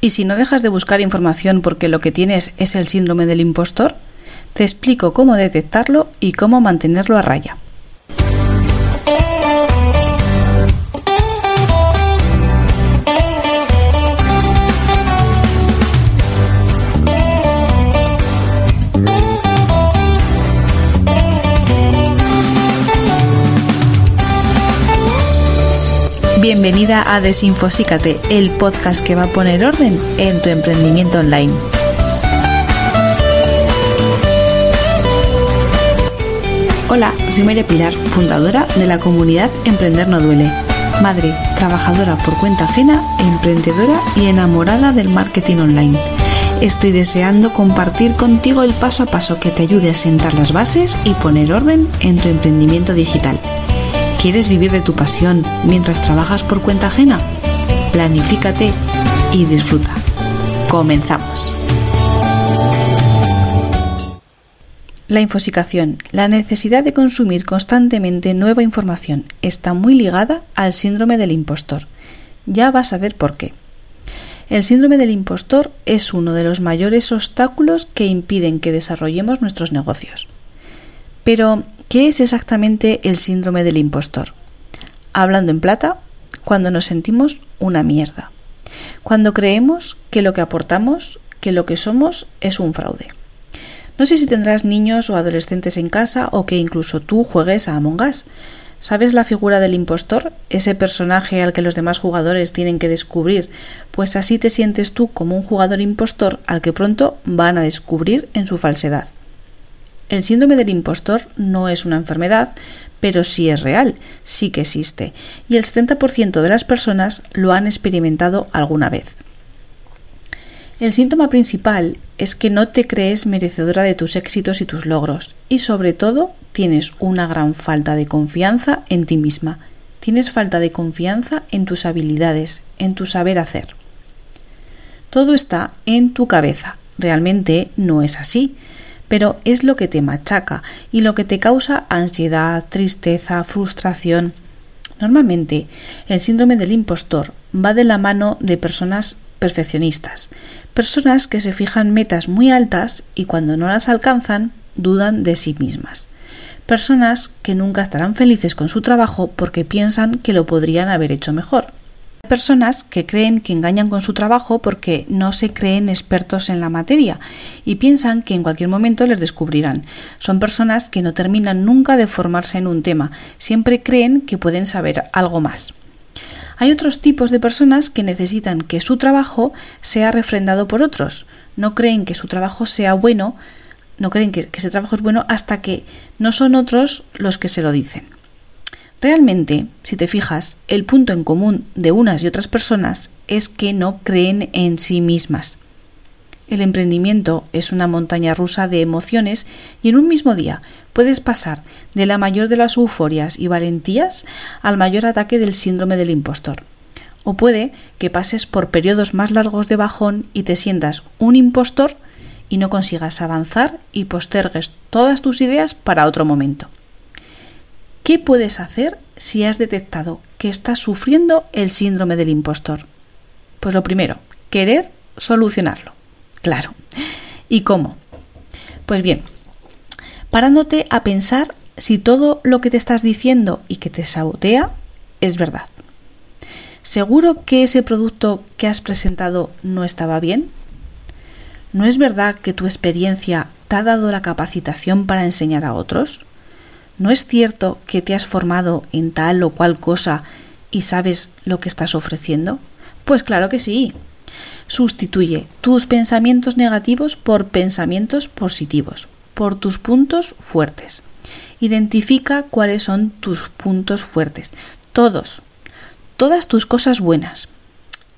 Y si no dejas de buscar información porque lo que tienes es el síndrome del impostor, te explico cómo detectarlo y cómo mantenerlo a raya. Bienvenida a Desinfosícate, el podcast que va a poner orden en tu emprendimiento online. Hola, soy María Pilar, fundadora de la comunidad Emprender No Duele. Madre, trabajadora por cuenta ajena, emprendedora y enamorada del marketing online. Estoy deseando compartir contigo el paso a paso que te ayude a sentar las bases y poner orden en tu emprendimiento digital. ¿Quieres vivir de tu pasión mientras trabajas por cuenta ajena? Planifícate y disfruta. Comenzamos. La infosicación, la necesidad de consumir constantemente nueva información, está muy ligada al síndrome del impostor. Ya vas a ver por qué. El síndrome del impostor es uno de los mayores obstáculos que impiden que desarrollemos nuestros negocios. Pero, ¿Qué es exactamente el síndrome del impostor? Hablando en plata, cuando nos sentimos una mierda. Cuando creemos que lo que aportamos, que lo que somos es un fraude. No sé si tendrás niños o adolescentes en casa o que incluso tú juegues a Among Us. ¿Sabes la figura del impostor? Ese personaje al que los demás jugadores tienen que descubrir, pues así te sientes tú como un jugador impostor al que pronto van a descubrir en su falsedad. El síndrome del impostor no es una enfermedad, pero sí es real, sí que existe, y el 70% de las personas lo han experimentado alguna vez. El síntoma principal es que no te crees merecedora de tus éxitos y tus logros, y sobre todo tienes una gran falta de confianza en ti misma. Tienes falta de confianza en tus habilidades, en tu saber hacer. Todo está en tu cabeza. Realmente no es así pero es lo que te machaca y lo que te causa ansiedad, tristeza, frustración. Normalmente, el síndrome del impostor va de la mano de personas perfeccionistas, personas que se fijan metas muy altas y cuando no las alcanzan dudan de sí mismas, personas que nunca estarán felices con su trabajo porque piensan que lo podrían haber hecho mejor personas que creen que engañan con su trabajo porque no se creen expertos en la materia y piensan que en cualquier momento les descubrirán. Son personas que no terminan nunca de formarse en un tema, siempre creen que pueden saber algo más. Hay otros tipos de personas que necesitan que su trabajo sea refrendado por otros. No creen que su trabajo sea bueno, no creen que, ese trabajo es bueno hasta que no son otros los que se lo dicen. Realmente, si te fijas, el punto en común de unas y otras personas es que no creen en sí mismas. El emprendimiento es una montaña rusa de emociones y en un mismo día puedes pasar de la mayor de las euforias y valentías al mayor ataque del síndrome del impostor. O puede que pases por periodos más largos de bajón y te sientas un impostor y no consigas avanzar y postergues todas tus ideas para otro momento. ¿Qué puedes hacer si has detectado que estás sufriendo el síndrome del impostor? Pues lo primero, querer solucionarlo. Claro. ¿Y cómo? Pues bien, parándote a pensar si todo lo que te estás diciendo y que te sabotea es verdad. ¿Seguro que ese producto que has presentado no estaba bien? ¿No es verdad que tu experiencia te ha dado la capacitación para enseñar a otros? ¿No es cierto que te has formado en tal o cual cosa y sabes lo que estás ofreciendo? Pues claro que sí. Sustituye tus pensamientos negativos por pensamientos positivos, por tus puntos fuertes. Identifica cuáles son tus puntos fuertes. Todos. Todas tus cosas buenas.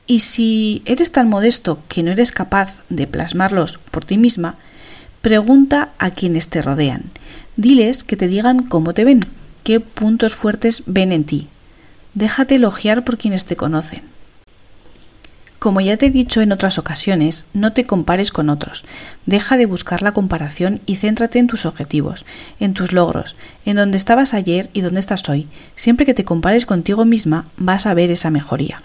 Y si eres tan modesto que no eres capaz de plasmarlos por ti misma, pregunta a quienes te rodean Diles que te digan cómo te ven, qué puntos fuertes ven en ti. Déjate elogiar por quienes te conocen. Como ya te he dicho en otras ocasiones, no te compares con otros. Deja de buscar la comparación y céntrate en tus objetivos, en tus logros, en donde estabas ayer y dónde estás hoy. Siempre que te compares contigo misma, vas a ver esa mejoría.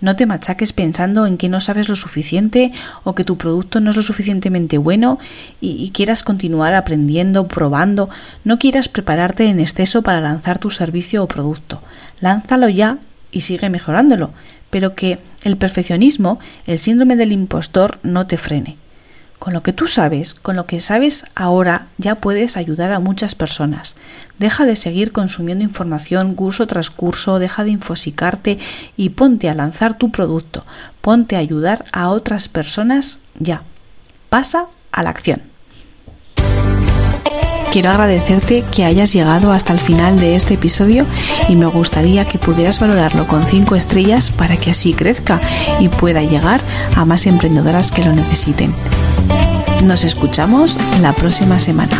No te machaques pensando en que no sabes lo suficiente o que tu producto no es lo suficientemente bueno y, quieras continuar aprendiendo, probando. No quieras prepararte en exceso para lanzar tu servicio o producto. Lánzalo ya y sigue mejorándolo, pero que el perfeccionismo, el síndrome del impostor, no te frene. Con lo que tú sabes, con lo que sabes ahora, ya puedes ayudar a muchas personas. Deja de seguir consumiendo información curso tras curso, deja de infosicarte y ponte a lanzar tu producto, ponte a ayudar a otras personas ya. Pasa a la acción. Quiero agradecerte que hayas llegado hasta el final de este episodio y me gustaría que pudieras valorarlo con 5 estrellas para que así crezca y pueda llegar a más emprendedoras que lo necesiten. Nos escuchamos la próxima semana.